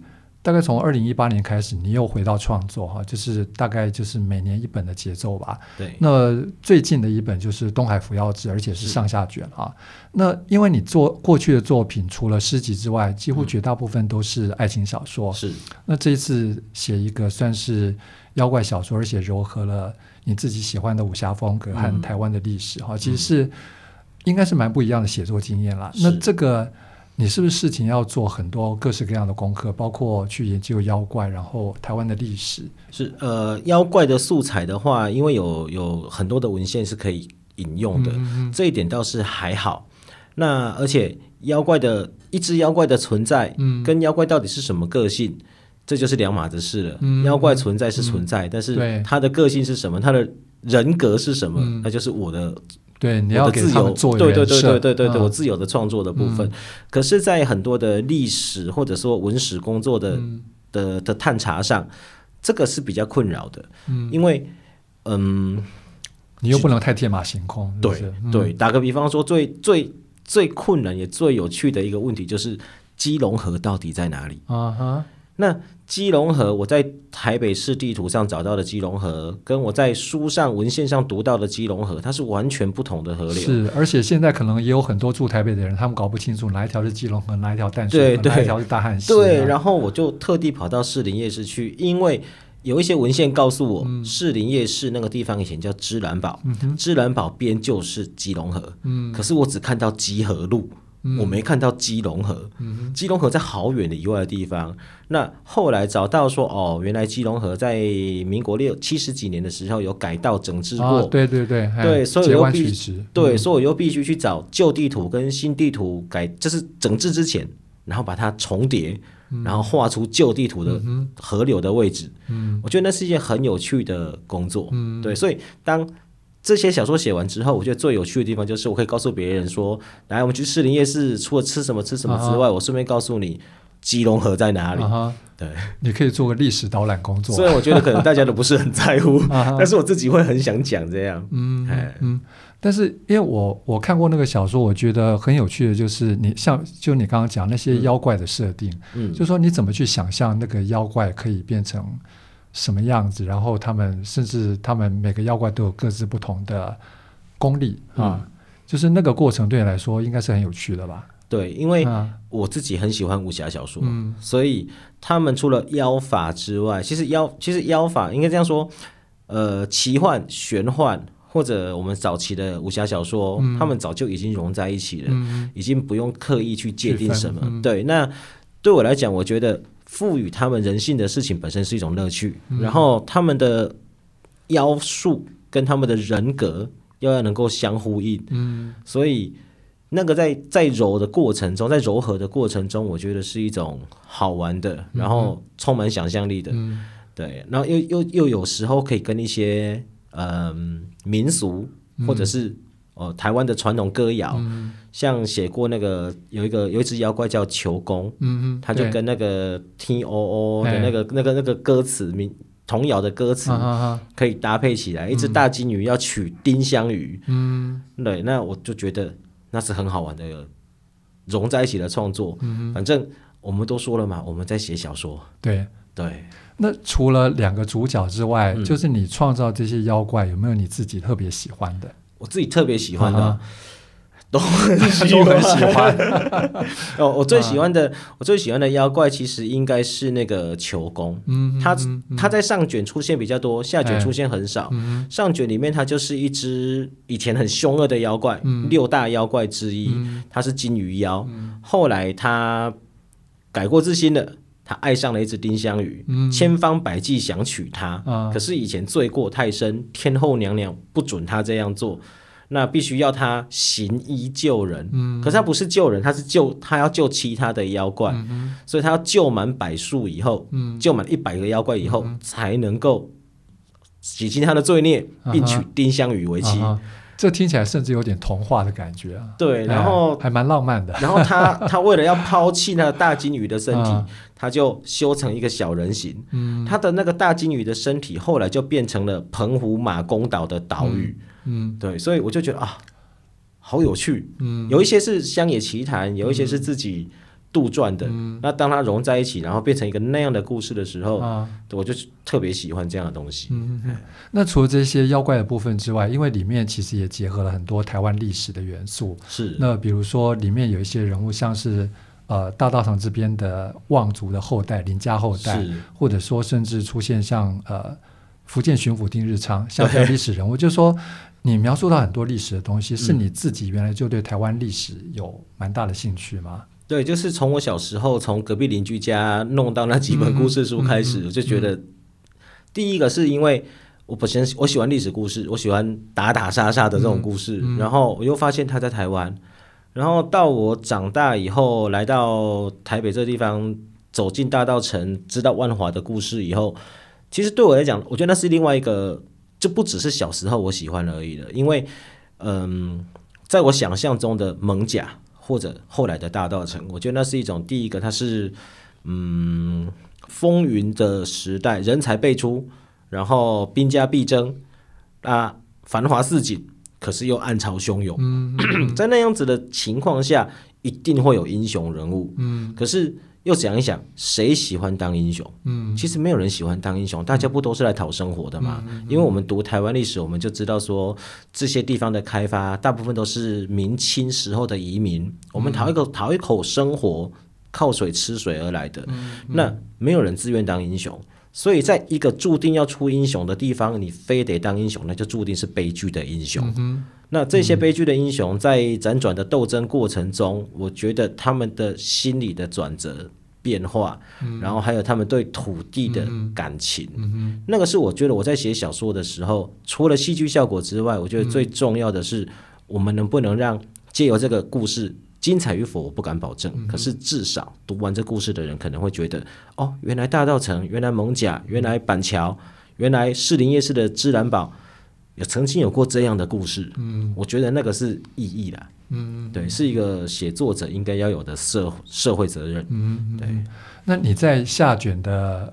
大概从二零一八年开始，你又回到创作哈，就是大概就是每年一本的节奏吧。对。那最近的一本就是《东海福耀志》，而且是上下卷啊。那因为你做过去的作品，除了诗集之外，几乎绝大部分都是爱情小说。是。那这一次写一个算是妖怪小说，而且糅合了你自己喜欢的武侠风格和台湾的历史哈，嗯、其实是应该是蛮不一样的写作经验啦。那这个。你是不是事情要做很多各式各样的功课，包括去研究妖怪，然后台湾的历史？是呃，妖怪的素材的话，因为有有很多的文献是可以引用的，这一点倒是还好。那而且妖怪的一只妖怪的存在，嗯，跟妖怪到底是什么个性，这就是两码子事了。嗯，妖怪存在是存在，嗯，但是它的个性是什么，它的人格是什么，嗯，那就是我的。对，你要给他们做对对对对对对对，我自由的创作的部分。可是，在很多的历史或者说文史工作的的的探查上，这个是比较困扰的。嗯，因为嗯，你又不能太天马行空。对对，打个比方说，最最最困难也最有趣的一个问题就是基隆河到底在哪里？啊哈，那。基隆河，我在台北市地图上找到的基隆河，跟我在书上文献上读到的基隆河，它是完全不同的河流。是，而且现在可能也有很多住台北的人，他们搞不清楚哪一条是基隆河，哪一条淡水河，哪一条是大汉溪。对，然后我就特地跑到士林夜市去，因为有一些文献告诉我，嗯、士林夜市那个地方以前叫芝兰堡，嗯、芝兰堡边就是基隆河。嗯，可是我只看到集合路。我没看到基隆河，嗯、基隆河在好远的以外的地方。那后来找到说，哦，原来基隆河在民国六七十几年的时候有改道整治过。哦、对对对，对，所以又必对，所以我又必须去找旧地图跟新地图改，就是整治之前，然后把它重叠，嗯、然后画出旧地图的河流的位置。嗯，我觉得那是一件很有趣的工作。嗯，对，所以当。这些小说写完之后，我觉得最有趣的地方就是我可以告诉别人说：“来，我们去士林夜市，除了吃什么吃什么之外，uh. 我顺便告诉你基隆河在哪里。” uh huh. 对，你可以做个历史导览工作。虽然我觉得可能大家都不是很在乎，uh huh. 但是我自己会很想讲这样。嗯嗯，但是因为我我看过那个小说，我觉得很有趣的就是你像就你刚刚讲那些妖怪的设定，嗯，就说你怎么去想象那个妖怪可以变成。什么样子？然后他们甚至他们每个妖怪都有各自不同的功力啊，嗯、就是那个过程对你来说应该是很有趣的吧？对，因为我自己很喜欢武侠小说，嗯、所以他们除了妖法之外，其实妖其实妖法应该这样说，呃，奇幻、玄幻或者我们早期的武侠小说，嗯、他们早就已经融在一起了，嗯、已经不用刻意去界定什么。嗯、对，那对我来讲，我觉得赋予他们人性的事情本身是一种乐趣，嗯、然后他们的妖术跟他们的人格又要能够相呼应，嗯，所以。那个在在揉的过程中，在柔和的过程中，我觉得是一种好玩的，然后充满想象力的，嗯、对，然后又又又有时候可以跟一些嗯、呃、民俗或者是哦、呃、台湾的传统歌谣，嗯、像写过那个有一个有一只妖怪叫球公，嗯嗯，他就跟那个 T O O 的那个那个那个歌词名童谣的歌词可以搭配起来，一只大金鱼要娶丁香鱼，嗯，对，那我就觉得。那是很好玩的融在一起的创作，嗯、反正我们都说了嘛，我们在写小说。对对，对那除了两个主角之外，嗯、就是你创造这些妖怪，有没有你自己特别喜欢的？我自己特别喜欢的。啊 都很喜欢 哦，我最喜欢的，我最喜欢的妖怪其实应该是那个球公。嗯，他他在上卷出现比较多，下卷出现很少。上卷里面他就是一只以前很凶恶的妖怪，六大妖怪之一，他是金鱼妖。后来他改过自新了，他爱上了一只丁香鱼，千方百计想娶她。可是以前罪过太深，天后娘娘不准他这样做。那必须要他行医救人，嗯、可是他不是救人，他是救他要救其他的妖怪，嗯、所以他要救满百数以后，嗯、救满一百个妖怪以后，嗯、才能够洗清他的罪孽，并娶丁香雨为妻。啊、这听起来甚至有点童话的感觉啊！对，然后、哎、还蛮浪漫的。然后他 他为了要抛弃那个大金鱼的身体，啊、他就修成一个小人形。嗯、他的那个大金鱼的身体后来就变成了澎湖马公岛的岛屿。嗯嗯，对，所以我就觉得啊，好有趣。嗯，有一些是乡野奇谈，有一些是自己杜撰的。嗯，那当它融在一起，然后变成一个那样的故事的时候，啊，我就特别喜欢这样的东西。嗯，嗯，那除了这些妖怪的部分之外，因为里面其实也结合了很多台湾历史的元素。是，那比如说里面有一些人物，像是呃大稻埕这边的望族的后代林家后代，或者说甚至出现像呃福建巡抚丁日昌，像这样历史人物，就是说。你描述到很多历史的东西，是你自己原来就对台湾历史有蛮大的兴趣吗？对，就是从我小时候从隔壁邻居家弄到那几本故事书开始，我就觉得，第一个是因为我本身我喜欢历史故事，我喜欢打打杀杀的这种故事，嗯嗯、然后我又发现他在台湾，然后到我长大以后来到台北这个地方，走进大道城，知道万华的故事以后，其实对我来讲，我觉得那是另外一个。就不只是小时候我喜欢而已了，因为，嗯，在我想象中的蒙甲或者后来的大道城，我觉得那是一种第一个，它是嗯风云的时代，人才辈出，然后兵家必争啊，繁华似锦，可是又暗潮汹涌，嗯嗯 在那样子的情况下，一定会有英雄人物，嗯，可是。又想一想，谁喜欢当英雄？嗯，其实没有人喜欢当英雄，大家不都是来讨生活的嘛？嗯嗯、因为我们读台湾历史，我们就知道说，这些地方的开发大部分都是明清时候的移民，我们讨一口讨一口生活，靠水吃水而来的。那没有人自愿当英雄，所以在一个注定要出英雄的地方，你非得当英雄，那就注定是悲剧的英雄。那这些悲剧的英雄在辗转的斗争过程中，我觉得他们的心理的转折。变化，然后还有他们对土地的感情，那个是我觉得我在写小说的时候，除了戏剧效果之外，我觉得最重要的是我们能不能让借由这个故事精彩与否，我不敢保证，嗯、可是至少读完这故事的人可能会觉得，哦，原来大道城，原来蒙甲，原来板桥，原来士林夜市的芝兰堡，有曾经有过这样的故事，嗯，我觉得那个是意义啦。嗯，对，是一个写作者应该要有的社社会责任。嗯，对。那你在下卷的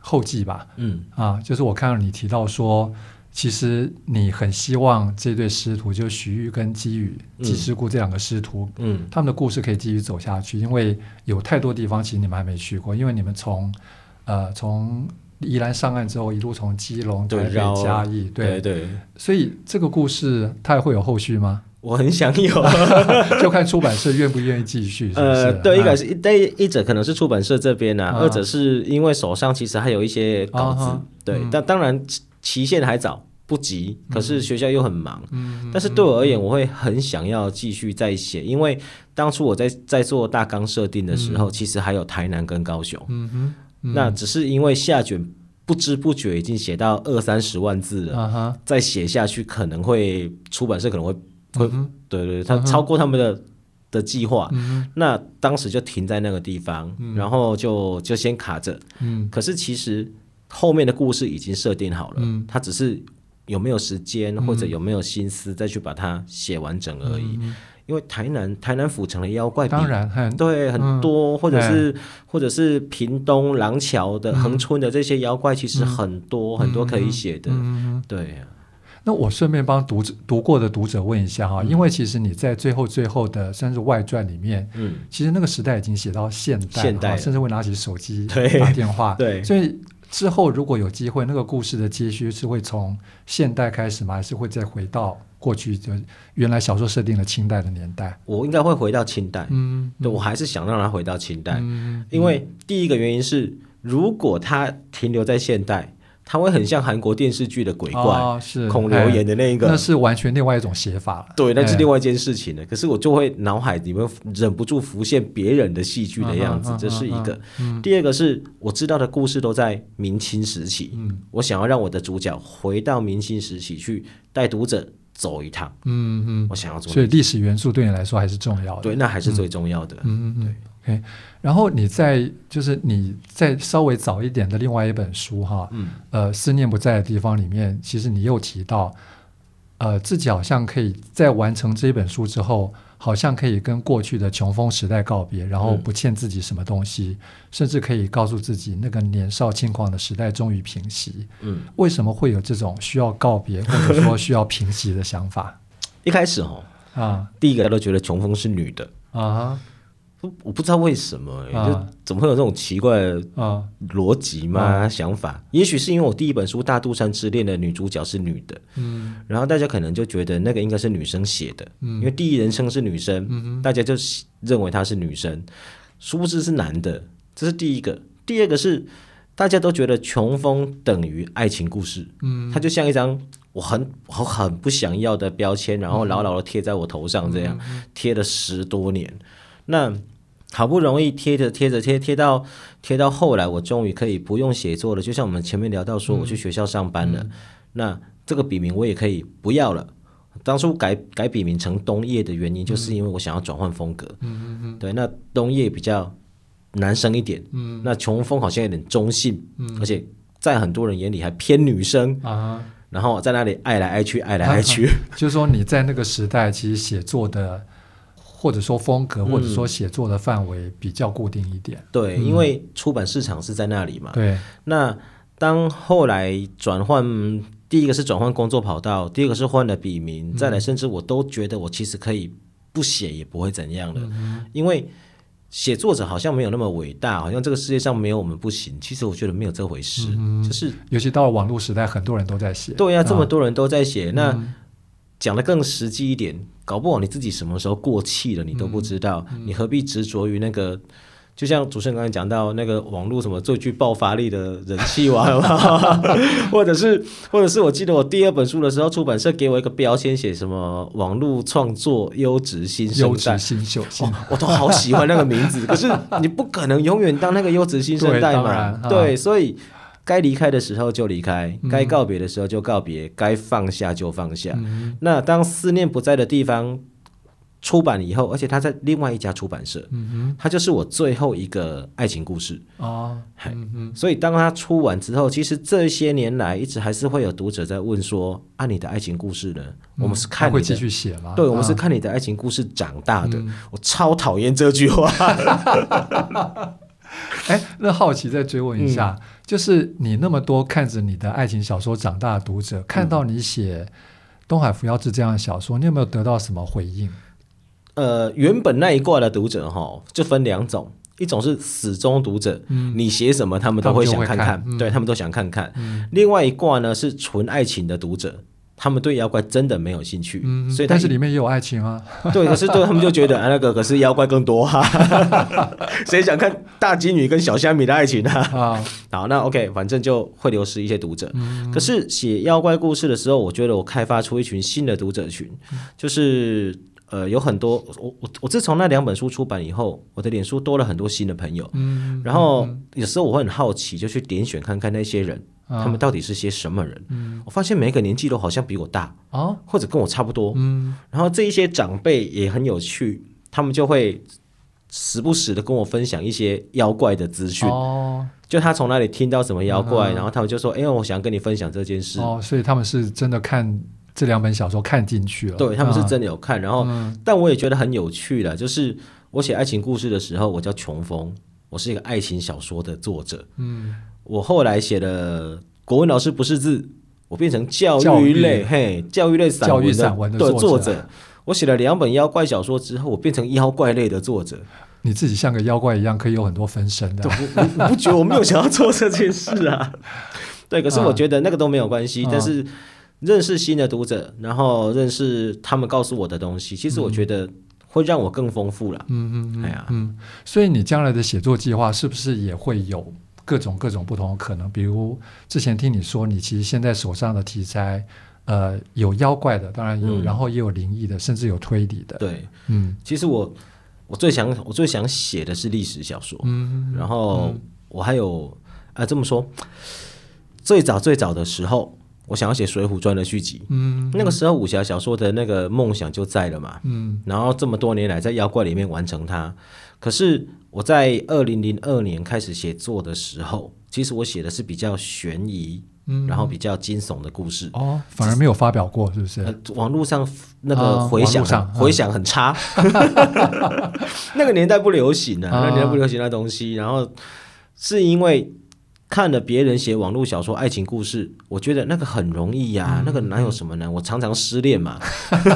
后记吧？嗯，啊，就是我看到你提到说，其实你很希望这对师徒，就徐玉跟姬宇、姬师姑这两个师徒，嗯，他们的故事可以继续走下去，因为有太多地方其实你们还没去过，因为你们从呃从宜兰上岸之后，一路从基隆、台北、嘉义，对。对，对，所以这个故事它还会有后续吗？我很想有，就看出版社愿不愿意继续是不是。呃，对，一个是一一者可能是出版社这边呢、啊，二者是因为手上其实还有一些稿子，对，但当然期限还早，不急。可是学校又很忙，但是对我而言，我会很想要继续再写，因为当初我在在做大纲设定的时候，其实还有台南跟高雄，那只是因为下卷不知不觉已经写到二三十万字了，再写下去可能会出版社可能会。会，对对，他超过他们的、嗯、的计划，嗯、那当时就停在那个地方，嗯、然后就就先卡着。嗯，可是其实后面的故事已经设定好了，嗯，他只是有没有时间或者有没有心思再去把它写完整而已。嗯、因为台南台南府城的妖怪当然很对很多，嗯、或者是、嗯、或者是屏东廊桥的恒春的这些妖怪，其实很多、嗯、很多可以写的，嗯、对。那我顺便帮读者读过的读者问一下哈，因为其实你在最后最后的甚至外传里面，嗯，其实那个时代已经写到现代，现代甚至会拿起手机打电话，对，所以之后如果有机会，那个故事的接续是会从现代开始吗？还是会再回到过去，就原来小说设定的清代的年代？我应该会回到清代，嗯，对，我还是想让它回到清代，嗯，因为第一个原因是，如果它停留在现代。它会很像韩国电视剧的鬼怪，哦、是孔刘演的那一个，那是完全另外一种写法了。对，那是另外一件事情了。可是我就会脑海里面忍不住浮现别人的戏剧的样子，这是一个。第二个是我知道的故事都在明清时期，嗯、我想要让我的主角回到明清时期去带读者走一趟。嗯嗯，我想要做。所以历史元素对你来说还是重要的。对，那还是最重要的。嗯嗯，对。然后你再就是你再稍微早一点的另外一本书哈，嗯，呃，思念不在的地方里面，其实你又提到，呃，自己好像可以在完成这一本书之后，好像可以跟过去的穷疯时代告别，然后不欠自己什么东西，嗯、甚至可以告诉自己那个年少轻狂的时代终于平息。嗯，为什么会有这种需要告别 或者说需要平息的想法？一开始哦，啊，第一个都觉得穷疯是女的啊。我不知道为什么、欸，啊、就怎么会有这种奇怪的逻辑吗？啊、想法？也许是因为我第一本书《大肚山之恋》的女主角是女的，嗯，然后大家可能就觉得那个应该是女生写的，嗯，因为第一人称是女生，大家就认为她是女生，殊不知是男的，这是第一个。第二个是大家都觉得穷疯等于爱情故事，嗯，它就像一张我很我很不想要的标签，然后牢牢的贴在我头上，这样、嗯、贴了十多年，那。好不容易贴着贴着贴贴到贴到后来，我终于可以不用写作了。就像我们前面聊到说，我去学校上班了，嗯、那这个笔名我也可以不要了。当初改改笔名成冬叶的原因，就是因为我想要转换风格。嗯嗯嗯。对，那冬叶比较男生一点，嗯，那穷疯好像有点中性，嗯，而且在很多人眼里还偏女生啊。然后在那里爱来爱去，爱来爱去。就是说你在那个时代，其实写作的。或者说风格，或者说写作的范围比较固定一点。嗯、对，因为出版市场是在那里嘛。对。那当后来转换，第一个是转换工作跑道，第二个是换了笔名，嗯、再来甚至我都觉得我其实可以不写也不会怎样的，嗯、因为写作者好像没有那么伟大，好像这个世界上没有我们不行。其实我觉得没有这回事，嗯、就是尤其到了网络时代，很多人都在写。对呀、啊，这么多人都在写，嗯、那。讲的更实际一点，搞不好你自己什么时候过气了，你都不知道，嗯嗯、你何必执着于那个？就像主持人刚才讲到那个网络什么最具爆发力的人气王，或者是，或者是我记得我第二本书的时候，出版社给我一个标签，写什么网络创作优质新生代，优质新秀，哦，我都好喜欢那个名字。可是你不可能永远当那个优质新生代嘛？对，对，所以。该离开的时候就离开，该告别的时候就告别，该放下就放下。嗯、那当思念不在的地方出版以后，而且他在另外一家出版社，他就是我最后一个爱情故事。哦嗯、哼所以当他出完之后，其实这些年来一直还是会有读者在问说：“啊，你的爱情故事呢？嗯、我们是看你会继续写吗？对，我们是看你的爱情故事长大的。嗯、我超讨厌这句话。哎，那好奇再追问一下。嗯就是你那么多看着你的爱情小说长大的读者，看到你写《东海扶摇志》这样的小说，你有没有得到什么回应？呃，原本那一挂的读者哈，就分两种，一种是死忠读者，嗯、你写什么他们都会想看看，他看嗯、对他们都想看看。嗯、另外一卦呢是纯爱情的读者，他们对妖怪真的没有兴趣，嗯，所以但是里面也有爱情啊。对，可是对他们就觉得啊，那个可是妖怪更多哈、啊，谁想看大金鱼跟小虾米的爱情啊？啊，好，那 OK，反正就会流失一些读者。嗯、可是写妖怪故事的时候，我觉得我开发出一群新的读者群，嗯、就是呃，有很多我我我自从那两本书出版以后，我的脸书多了很多新的朋友。嗯，然后有时候我会很好奇，就去点选看看那些人。他们到底是些什么人？嗯，我发现每个年纪都好像比我大哦，或者跟我差不多。嗯，然后这一些长辈也很有趣，他们就会时不时的跟我分享一些妖怪的资讯。哦，就他从哪里听到什么妖怪，然后他们就说：“哎，我想跟你分享这件事。”哦，所以他们是真的看这两本小说看进去了。对，他们是真的有看。然后，但我也觉得很有趣的，就是我写爱情故事的时候，我叫穷疯，我是一个爱情小说的作者。嗯。我后来写的国文老师不识字，我变成教育类育嘿，教育类散文的，散文的作，作者。我写了两本妖怪小说之后，我变成妖怪类的作者。你自己像个妖怪一样，可以有很多分身的。我我不觉得我没有想要做这件事啊。对，可是我觉得那个都没有关系。嗯、但是认识新的读者，然后认识他们告诉我的东西，其实我觉得会让我更丰富了。嗯嗯嗯，哎呀，嗯。所以你将来的写作计划是不是也会有？各种各种不同的可能，比如之前听你说，你其实现在手上的题材，呃，有妖怪的，当然有，嗯、然后也有灵异的，甚至有推理的。对，嗯，其实我我最想我最想写的是历史小说，嗯，然后我还有啊、呃，这么说，最早最早的时候，我想要写《水浒传》的续集，嗯，那个时候武侠小说的那个梦想就在了嘛，嗯，然后这么多年来在妖怪里面完成它，可是。我在二零零二年开始写作的时候，其实我写的是比较悬疑，嗯，然后比较惊悚的故事。哦，反而没有发表过，是不是？呃，网络上那个回响上回响很差，那个年代不流行啊，那年代不流行那东西。然后是因为看了别人写网络小说爱情故事，我觉得那个很容易呀，那个哪有什么难？我常常失恋嘛，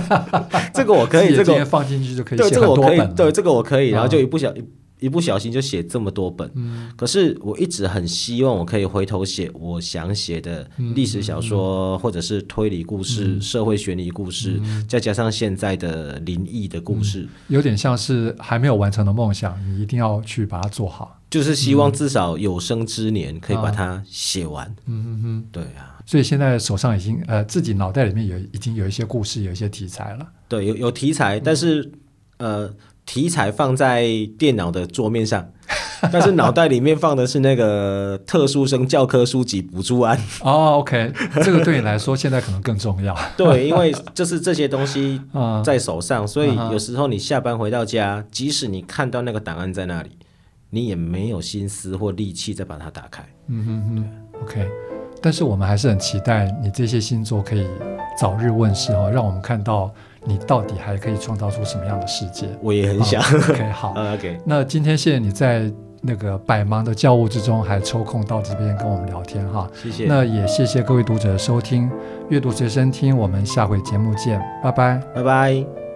这个我可以，这个放进去就可以，对，这个我可以，对，这个我可以，然后就一不小心。一不小心就写这么多本，嗯、可是我一直很希望我可以回头写我想写的历史小说，嗯、或者是推理故事、嗯、社会悬疑故事，嗯、再加上现在的灵异的故事，嗯，有点像是还没有完成的梦想，你一定要去把它做好。就是希望至少有生之年可以把它写完。嗯嗯嗯，对啊。所以现在手上已经呃，自己脑袋里面有已经有一些故事，有一些题材了。对，有有题材，但是呃。题材放在电脑的桌面上，但是脑袋里面放的是那个特殊生教科书级补助案。哦，OK，这个对你来说现在可能更重要。对，因为就是这些东西 在手上，所以有时候你下班回到家，即使你看到那个档案在那里，你也没有心思或力气再把它打开。嗯哼哼，OK。但是我们还是很期待你这些星座可以早日问世哦，让我们看到。你到底还可以创造出什么样的世界？我也很想。哦、OK，好。OK，那今天谢谢你在那个百忙的教务之中还抽空到这边跟我们聊天哈。谢谢。那也谢谢各位读者的收听，阅读随身听，我们下回节目见，拜拜，拜拜。